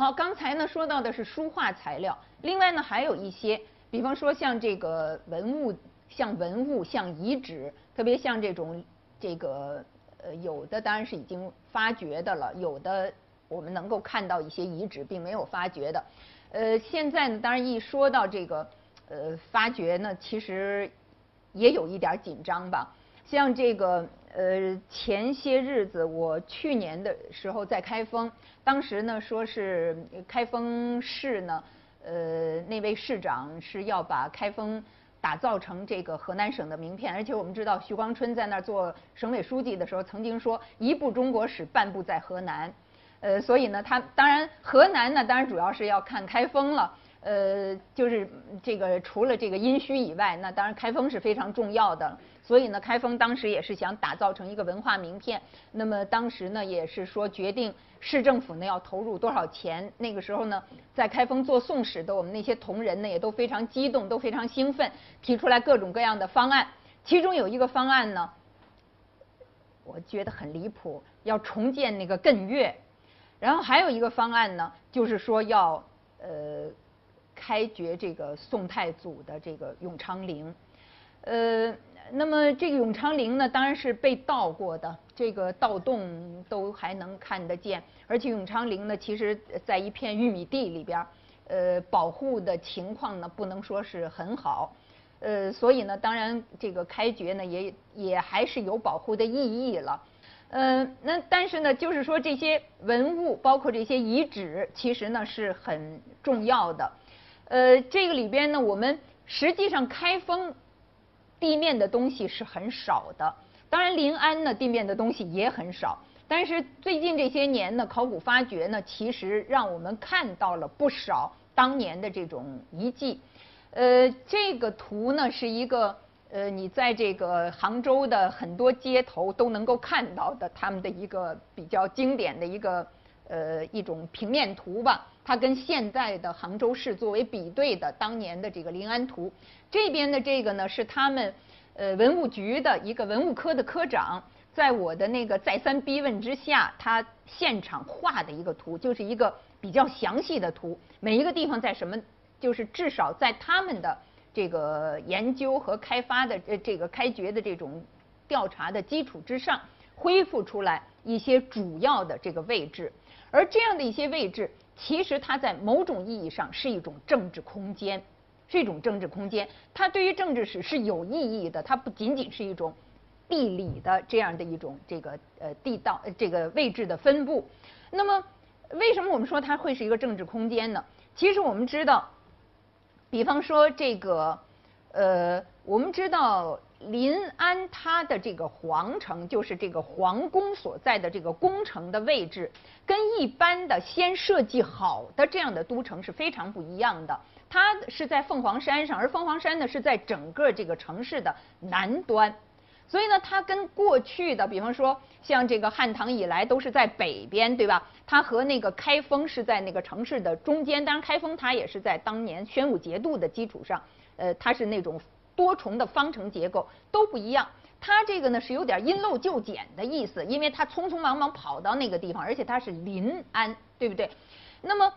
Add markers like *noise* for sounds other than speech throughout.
好，刚才呢说到的是书画材料，另外呢还有一些，比方说像这个文物，像文物，像遗址，特别像这种这个呃有的当然是已经发掘的了，有的我们能够看到一些遗址并没有发掘的。呃，现在呢当然一说到这个呃发掘呢，其实也有一点紧张吧。像这个呃前些日子我去年的时候在开封。当时呢，说是开封市呢，呃，那位市长是要把开封打造成这个河南省的名片，而且我们知道徐光春在那儿做省委书记的时候，曾经说一部中国史，半部在河南，呃，所以呢，他当然河南呢，当然主要是要看开封了，呃，就是这个除了这个殷墟以外，那当然开封是非常重要的。所以呢，开封当时也是想打造成一个文化名片。那么当时呢，也是说决定市政府呢要投入多少钱。那个时候呢，在开封做宋史的我们那些同仁呢，也都非常激动，都非常兴奋，提出来各种各样的方案。其中有一个方案呢，我觉得很离谱，要重建那个艮岳。然后还有一个方案呢，就是说要呃开掘这个宋太祖的这个永昌陵，呃。那么这个永昌陵呢，当然是被盗过的，这个盗洞都还能看得见。而且永昌陵呢，其实在一片玉米地里边，呃，保护的情况呢，不能说是很好。呃，所以呢，当然这个开掘呢，也也还是有保护的意义了。呃，那但是呢，就是说这些文物，包括这些遗址，其实呢是很重要的。呃，这个里边呢，我们实际上开封。地面的东西是很少的，当然临安呢地面的东西也很少，但是最近这些年呢，考古发掘呢，其实让我们看到了不少当年的这种遗迹。呃，这个图呢是一个呃，你在这个杭州的很多街头都能够看到的他们的一个比较经典的一个呃一种平面图吧。它跟现在的杭州市作为比对的当年的这个临安图，这边的这个呢是他们呃文物局的一个文物科的科长，在我的那个再三逼问之下，他现场画的一个图，就是一个比较详细的图，每一个地方在什么，就是至少在他们的这个研究和开发的呃这个开掘的这种调查的基础之上，恢复出来一些主要的这个位置，而这样的一些位置。其实它在某种意义上是一种政治空间，是一种政治空间。它对于政治史是有意义的，它不仅仅是一种地理的这样的一种这个呃地道呃这个位置的分布。那么，为什么我们说它会是一个政治空间呢？其实我们知道，比方说这个呃，我们知道。临安它的这个皇城，就是这个皇宫所在的这个宫城的位置，跟一般的先设计好的这样的都城是非常不一样的。它是在凤凰山上，而凤凰山呢是在整个这个城市的南端，所以呢，它跟过去的，比方说像这个汉唐以来都是在北边，对吧？它和那个开封是在那个城市的中间，当然开封它也是在当年宣武节度的基础上，呃，它是那种。多重的方程结构都不一样，它这个呢是有点因陋就简的意思，因为它匆匆忙忙跑到那个地方，而且它是临安，对不对？那么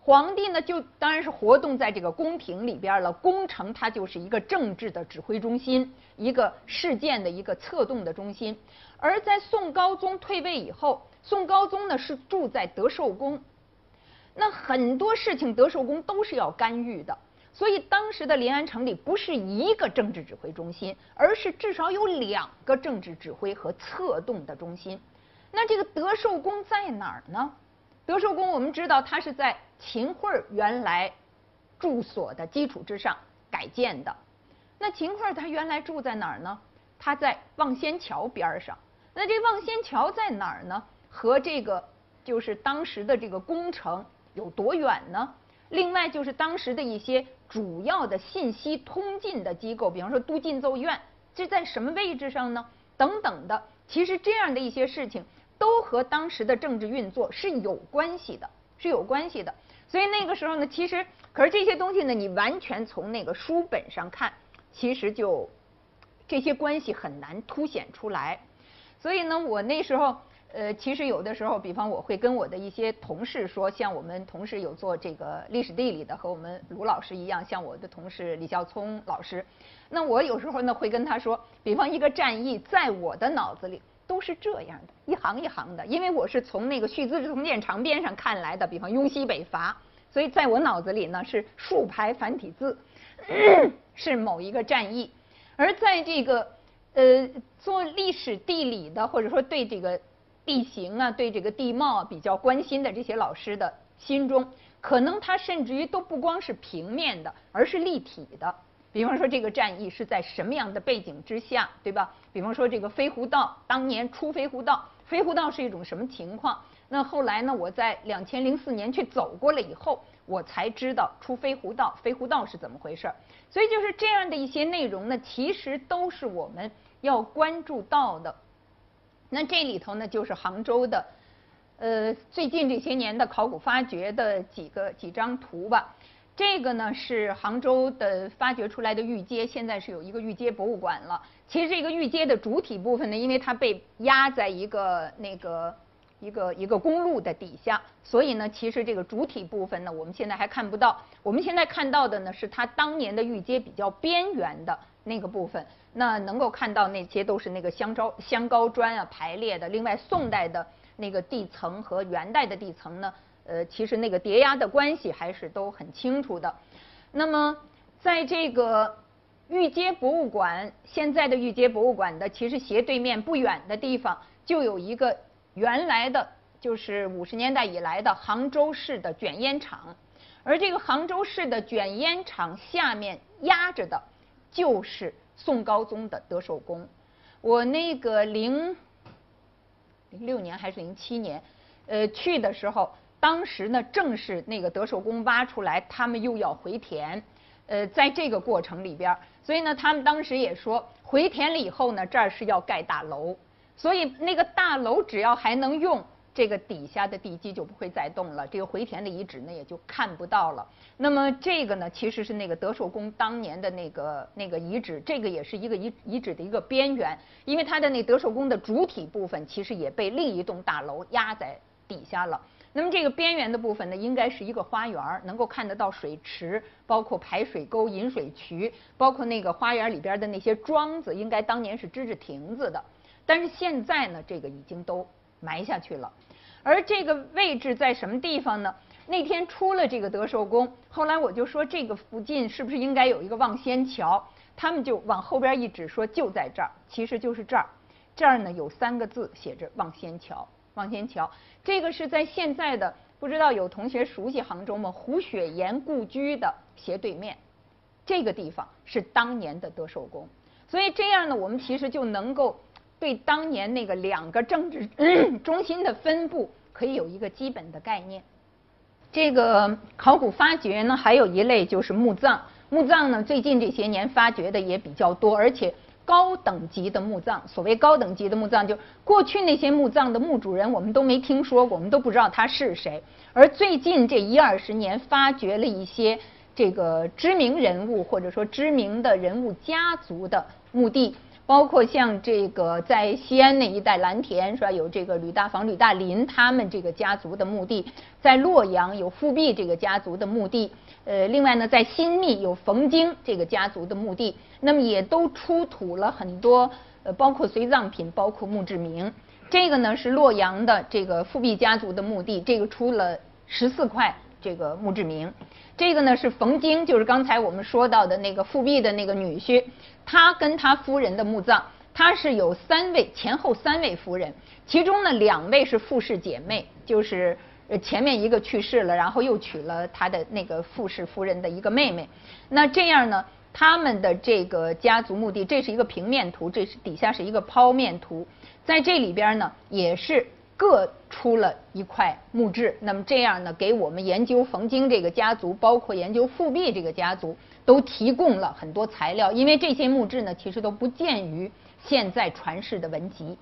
皇帝呢就当然是活动在这个宫廷里边了，宫城它就是一个政治的指挥中心，一个事件的一个策动的中心。而在宋高宗退位以后，宋高宗呢是住在德寿宫，那很多事情德寿宫都是要干预的。所以当时的临安城里不是一个政治指挥中心，而是至少有两个政治指挥和策动的中心。那这个德寿宫在哪儿呢？德寿宫我们知道它是在秦桧原来住所的基础之上改建的。那秦桧他原来住在哪儿呢？他在望仙桥边上。那这望仙桥在哪儿呢？和这个就是当时的这个宫城有多远呢？另外就是当时的一些主要的信息通信的机构，比方说都进奏院，这在什么位置上呢？等等的，其实这样的一些事情都和当时的政治运作是有关系的，是有关系的。所以那个时候呢，其实可是这些东西呢，你完全从那个书本上看，其实就这些关系很难凸显出来。所以呢，我那时候呃，其实有的时候，比方我会跟我的一些同事说，像我们同事有做这个历史地理的，和我们卢老师一样，像我的同事李孝聪老师，那我有时候呢会跟他说，比方一个战役，在我的脑子里都是这样的，一行一行的，因为我是从那个续资治通鉴长边上看来的，比方雍西北伐，所以在我脑子里呢是竖排繁体字，*clears throat* 是某一个战役，而在这个呃做历史地理的，或者说对这个。地形啊，对这个地貌啊比较关心的这些老师的心中，可能他甚至于都不光是平面的，而是立体的。比方说，这个战役是在什么样的背景之下，对吧？比方说，这个飞狐道当年出飞狐道，飞狐道是一种什么情况？那后来呢？我在两千零四年去走过了以后，我才知道出飞狐道，飞狐道是怎么回事儿。所以就是这样的一些内容呢，其实都是我们要关注到的。那这里头呢，就是杭州的，呃，最近这些年的考古发掘的几个几张图吧。这个呢是杭州的发掘出来的玉阶，现在是有一个玉阶博物馆了。其实这个玉阶的主体部分呢，因为它被压在一个那个一个一个公路的底下，所以呢，其实这个主体部分呢，我们现在还看不到。我们现在看到的呢，是它当年的玉阶比较边缘的那个部分。那能够看到那些都是那个香招香膏砖啊排列的。另外，宋代的那个地层和元代的地层呢，呃，其实那个叠压的关系还是都很清楚的。那么，在这个玉阶博物馆，现在的玉阶博物馆的其实斜对面不远的地方，就有一个原来的，就是五十年代以来的杭州市的卷烟厂，而这个杭州市的卷烟厂下面压着的，就是。宋高宗的德寿宫，我那个零零六年还是零七年，呃，去的时候，当时呢正是那个德寿宫挖出来，他们又要回填，呃，在这个过程里边，所以呢，他们当时也说，回填了以后呢，这儿是要盖大楼，所以那个大楼只要还能用。这个底下的地基就不会再动了，这个回填的遗址呢也就看不到了。那么这个呢，其实是那个德寿宫当年的那个那个遗址，这个也是一个遗遗址的一个边缘，因为它的那德寿宫的主体部分其实也被另一栋大楼压在底下了。那么这个边缘的部分呢，应该是一个花园，能够看得到水池，包括排水沟、引水渠，包括那个花园里边的那些桩子，应该当年是支着亭子的。但是现在呢，这个已经都埋下去了。而这个位置在什么地方呢？那天出了这个德寿宫，后来我就说这个附近是不是应该有一个望仙桥？他们就往后边一指，说就在这儿，其实就是这儿。这儿呢有三个字写着望仙桥，望仙桥。这个是在现在的，不知道有同学熟悉杭州吗？胡雪岩故居的斜对面，这个地方是当年的德寿宫。所以这样呢，我们其实就能够。对当年那个两个政治 *clears throat* 中心的分布，可以有一个基本的概念。这个考古发掘呢，还有一类就是墓葬。墓葬呢，最近这些年发掘的也比较多，而且高等级的墓葬。所谓高等级的墓葬，就过去那些墓葬的墓主人，我们都没听说过，我们都不知道他是谁。而最近这一二十年，发掘了一些这个知名人物或者说知名的人物家族的墓地。包括像这个在西安那一带蓝田是吧？有这个吕大房、吕大林他们这个家族的墓地，在洛阳有富弼这个家族的墓地，呃，另外呢，在新密有冯京这个家族的墓地，那么也都出土了很多，呃，包括随葬品，包括墓志铭。这个呢是洛阳的这个富弼家族的墓地，这个出了十四块这个墓志铭。这个呢是冯京，就是刚才我们说到的那个富弼的那个女婿。他跟他夫人的墓葬，他是有三位前后三位夫人，其中呢两位是富氏姐妹，就是前面一个去世了，然后又娶了他的那个富氏夫人的一个妹妹。那这样呢，他们的这个家族墓地，这是一个平面图，这是底下是一个剖面图，在这里边呢也是各出了一块墓志。那么这样呢，给我们研究冯京这个家族，包括研究富弼这个家族。都提供了很多材料，因为这些墓志呢，其实都不见于现在传世的文集。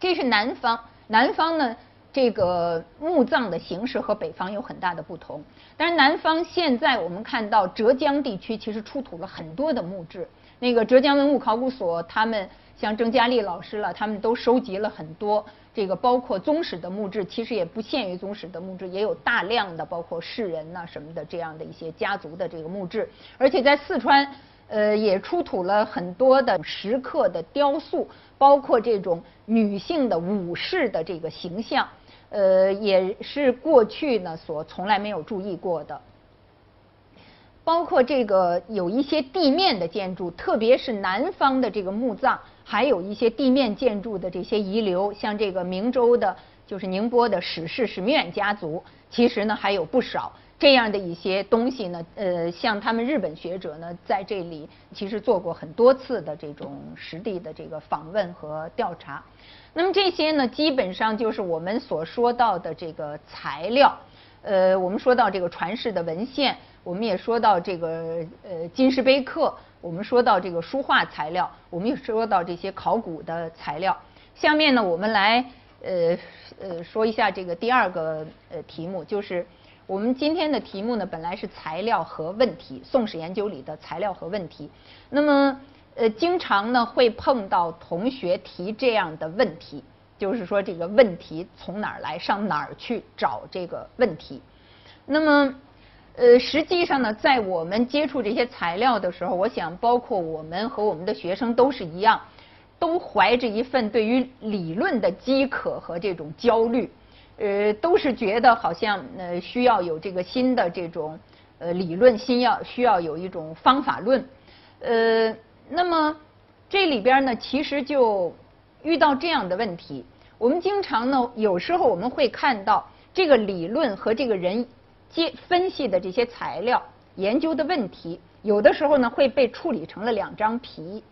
这是南方，南方呢，这个墓葬的形式和北方有很大的不同。但是南方现在我们看到浙江地区其实出土了很多的墓志，那个浙江文物考古所，他们像郑佳丽老师了，他们都收集了很多这个包括宗室的墓志，其实也不限于宗室的墓志，也有大量的包括士人呐什么的这样的一些家族的这个墓志，而且在四川，呃，也出土了很多的石刻的雕塑，包括这种女性的武士的这个形象，呃，也是过去呢所从来没有注意过的。包括这个有一些地面的建筑，特别是南方的这个墓葬，还有一些地面建筑的这些遗留，像这个明州的，就是宁波的史氏史密远家族，其实呢还有不少这样的一些东西呢。呃，像他们日本学者呢，在这里其实做过很多次的这种实地的这个访问和调查。那么这些呢，基本上就是我们所说到的这个材料。呃，我们说到这个传世的文献。我们也说到这个呃金石碑刻，我们说到这个书画材料，我们也说到这些考古的材料。下面呢，我们来呃呃说一下这个第二个呃题目，就是我们今天的题目呢，本来是材料和问题，宋史研究里的材料和问题。那么呃，经常呢会碰到同学提这样的问题，就是说这个问题从哪儿来，上哪儿去找这个问题？那么。呃，实际上呢，在我们接触这些材料的时候，我想，包括我们和我们的学生都是一样，都怀着一份对于理论的饥渴和这种焦虑，呃，都是觉得好像呃需要有这个新的这种呃理论，新要需要有一种方法论，呃，那么这里边呢，其实就遇到这样的问题，我们经常呢，有时候我们会看到这个理论和这个人。接分析的这些材料，研究的问题，有的时候呢会被处理成了两张皮。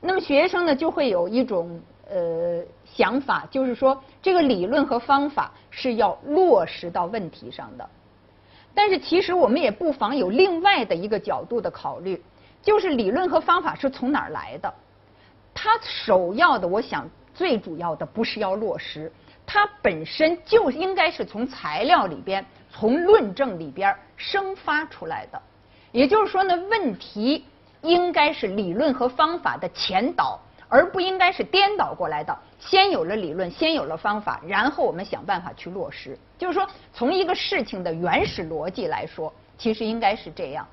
那么学生呢就会有一种呃想法，就是说这个理论和方法是要落实到问题上的。但是其实我们也不妨有另外的一个角度的考虑，就是理论和方法是从哪儿来的？它首要的，我想最主要的不是要落实，它本身就应该是从材料里边。从论证里边生发出来的，也就是说呢，问题应该是理论和方法的前导，而不应该是颠倒过来的。先有了理论，先有了方法，然后我们想办法去落实。就是说，从一个事情的原始逻辑来说，其实应该是这样。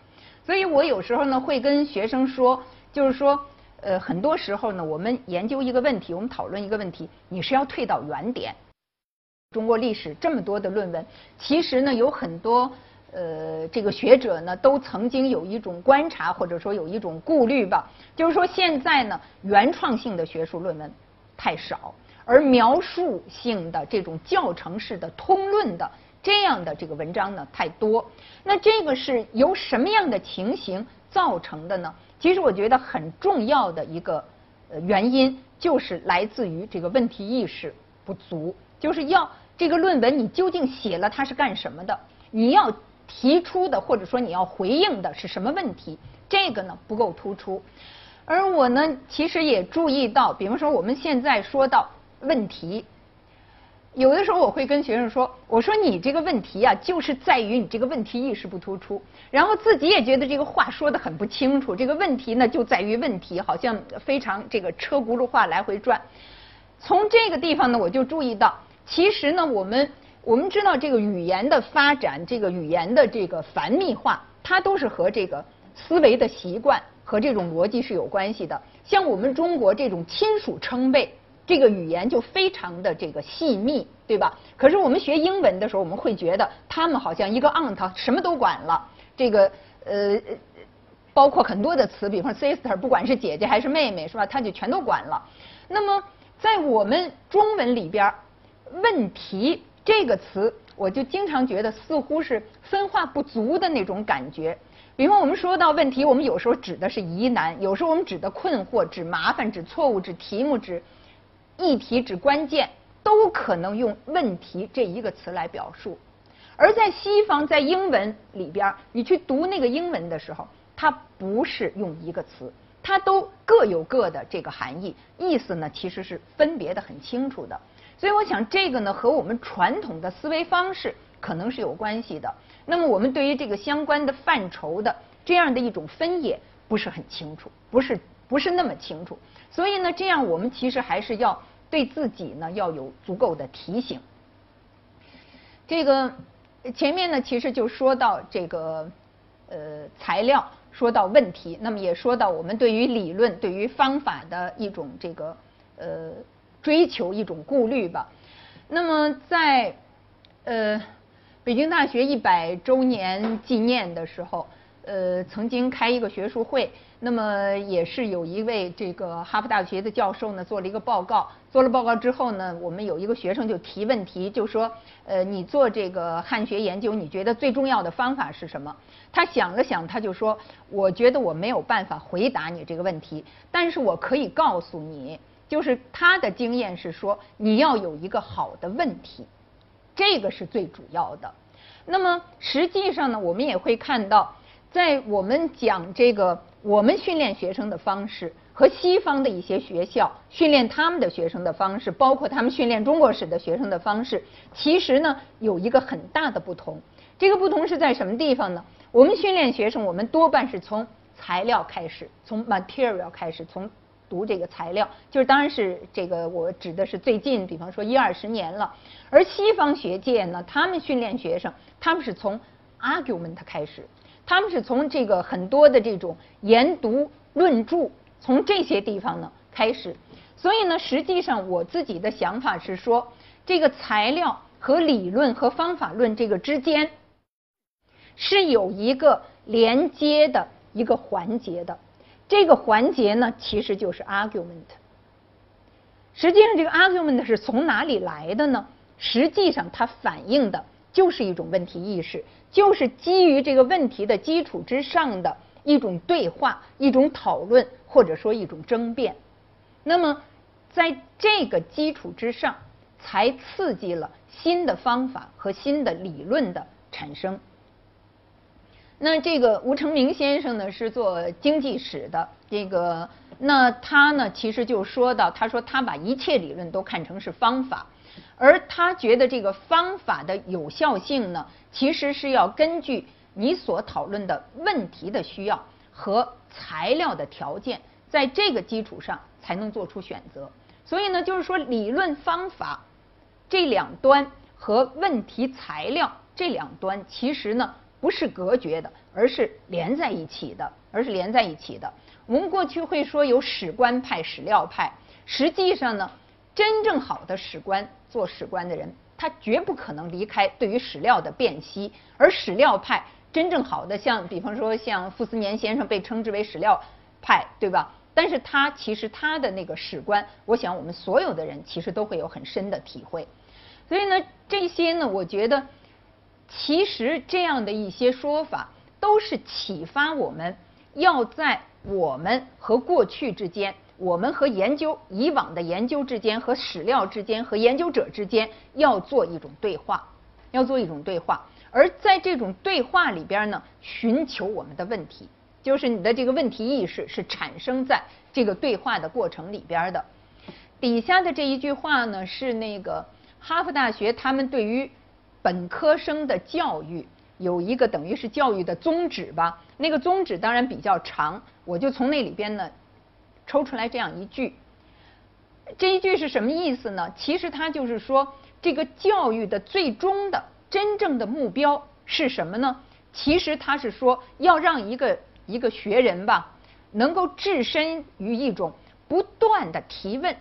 所以我有时候呢会跟学生说，就是说，呃，很多时候呢，我们研究一个问题，我们讨论一个问题，你是要退到原点。中国历史这么多的论文，其实呢有很多呃这个学者呢都曾经有一种观察或者说有一种顾虑吧，就是说现在呢原创性的学术论文太少，而描述性的这种教程式的通论的这样的这个文章呢太多。那这个是由什么样的情形造成的呢？其实我觉得很重要的一个呃原因就是来自于这个问题意识不足，就是要。这个论文你究竟写了它是干什么的？你要提出的或者说你要回应的是什么问题？这个呢不够突出。而我呢，其实也注意到，比方说我们现在说到问题，有的时候我会跟学生说，我说你这个问题啊，就是在于你这个问题意识不突出，然后自己也觉得这个话说的很不清楚。这个问题呢就在于问题，好像非常这个车轱辘话来回转。从这个地方呢，我就注意到。其实呢，我们我们知道这个语言的发展，这个语言的这个繁密化，它都是和这个思维的习惯和这种逻辑是有关系的。像我们中国这种亲属称谓，这个语言就非常的这个细密，对吧？可是我们学英文的时候，我们会觉得他们好像一个 aunt 什么都管了，这个呃，包括很多的词，比方 sister，不管是姐姐还是妹妹，是吧？他就全都管了。那么在我们中文里边。问题这个词，我就经常觉得似乎是分化不足的那种感觉。比方我们说到问题，我们有时候指的是疑难，有时候我们指的困惑、指麻烦、指错误、指题目、指议题、指关键，都可能用“问题”这一个词来表述。而在西方，在英文里边，你去读那个英文的时候，它不是用一个词，它都各有各的这个含义，意思呢其实是分别的很清楚的。所以我想，这个呢和我们传统的思维方式可能是有关系的。那么，我们对于这个相关的范畴的这样的一种分野不是很清楚，不是不是那么清楚。所以呢，这样我们其实还是要对自己呢要有足够的提醒。这个前面呢，其实就说到这个呃材料，说到问题，那么也说到我们对于理论、对于方法的一种这个呃追求、一种顾虑吧。那么在呃北京大学一百周年纪念的时候，呃曾经开一个学术会。那么也是有一位这个哈佛大学的教授呢做了一个报告，做了报告之后呢，我们有一个学生就提问题，就说，呃，你做这个汉学研究，你觉得最重要的方法是什么？他想了想，他就说，我觉得我没有办法回答你这个问题，但是我可以告诉你，就是他的经验是说，你要有一个好的问题，这个是最主要的。那么实际上呢，我们也会看到，在我们讲这个。我们训练学生的方式和西方的一些学校训练他们的学生的方式，包括他们训练中国史的学生的方式，其实呢有一个很大的不同。这个不同是在什么地方呢？我们训练学生，我们多半是从材料开始，从 material 开始，从读这个材料，就是当然是这个我指的是最近，比方说一二十年了。而西方学界呢，他们训练学生，他们是从 argument 开始。他们是从这个很多的这种研读论著，从这些地方呢开始，所以呢，实际上我自己的想法是说，这个材料和理论和方法论这个之间是有一个连接的一个环节的，这个环节呢其实就是 argument。实际上，这个 argument 是从哪里来的呢？实际上，它反映的就是一种问题意识。就是基于这个问题的基础之上的一种对话、一种讨论，或者说一种争辩。那么，在这个基础之上，才刺激了新的方法和新的理论的产生。那这个吴承明先生呢，是做经济史的。这个，那他呢，其实就说到，他说他把一切理论都看成是方法。而他觉得这个方法的有效性呢，其实是要根据你所讨论的问题的需要和材料的条件，在这个基础上才能做出选择。所以呢，就是说理论方法这两端和问题材料这两端，其实呢不是隔绝的，而是连在一起的，而是连在一起的。我们过去会说有史观派、史料派，实际上呢。真正好的史官，做史官的人，他绝不可能离开对于史料的辨析。而史料派真正好的，像比方说像傅斯年先生被称之为史料派，对吧？但是他其实他的那个史观，我想我们所有的人其实都会有很深的体会。所以呢，这些呢，我觉得其实这样的一些说法，都是启发我们要在我们和过去之间。我们和研究以往的研究之间，和史料之间，和研究者之间要做一种对话，要做一种对话。而在这种对话里边呢，寻求我们的问题，就是你的这个问题意识是产生在这个对话的过程里边的。底下的这一句话呢，是那个哈佛大学他们对于本科生的教育有一个等于是教育的宗旨吧。那个宗旨当然比较长，我就从那里边呢。抽出来这样一句，这一句是什么意思呢？其实它就是说，这个教育的最终的真正的目标是什么呢？其实它是说，要让一个一个学人吧，能够置身于一种不断的提问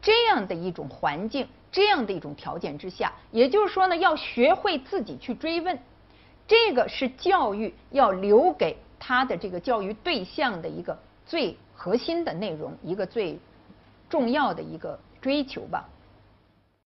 这样的一种环境，这样的一种条件之下。也就是说呢，要学会自己去追问，这个是教育要留给他的这个教育对象的一个最。核心的内容，一个最重要的一个追求吧。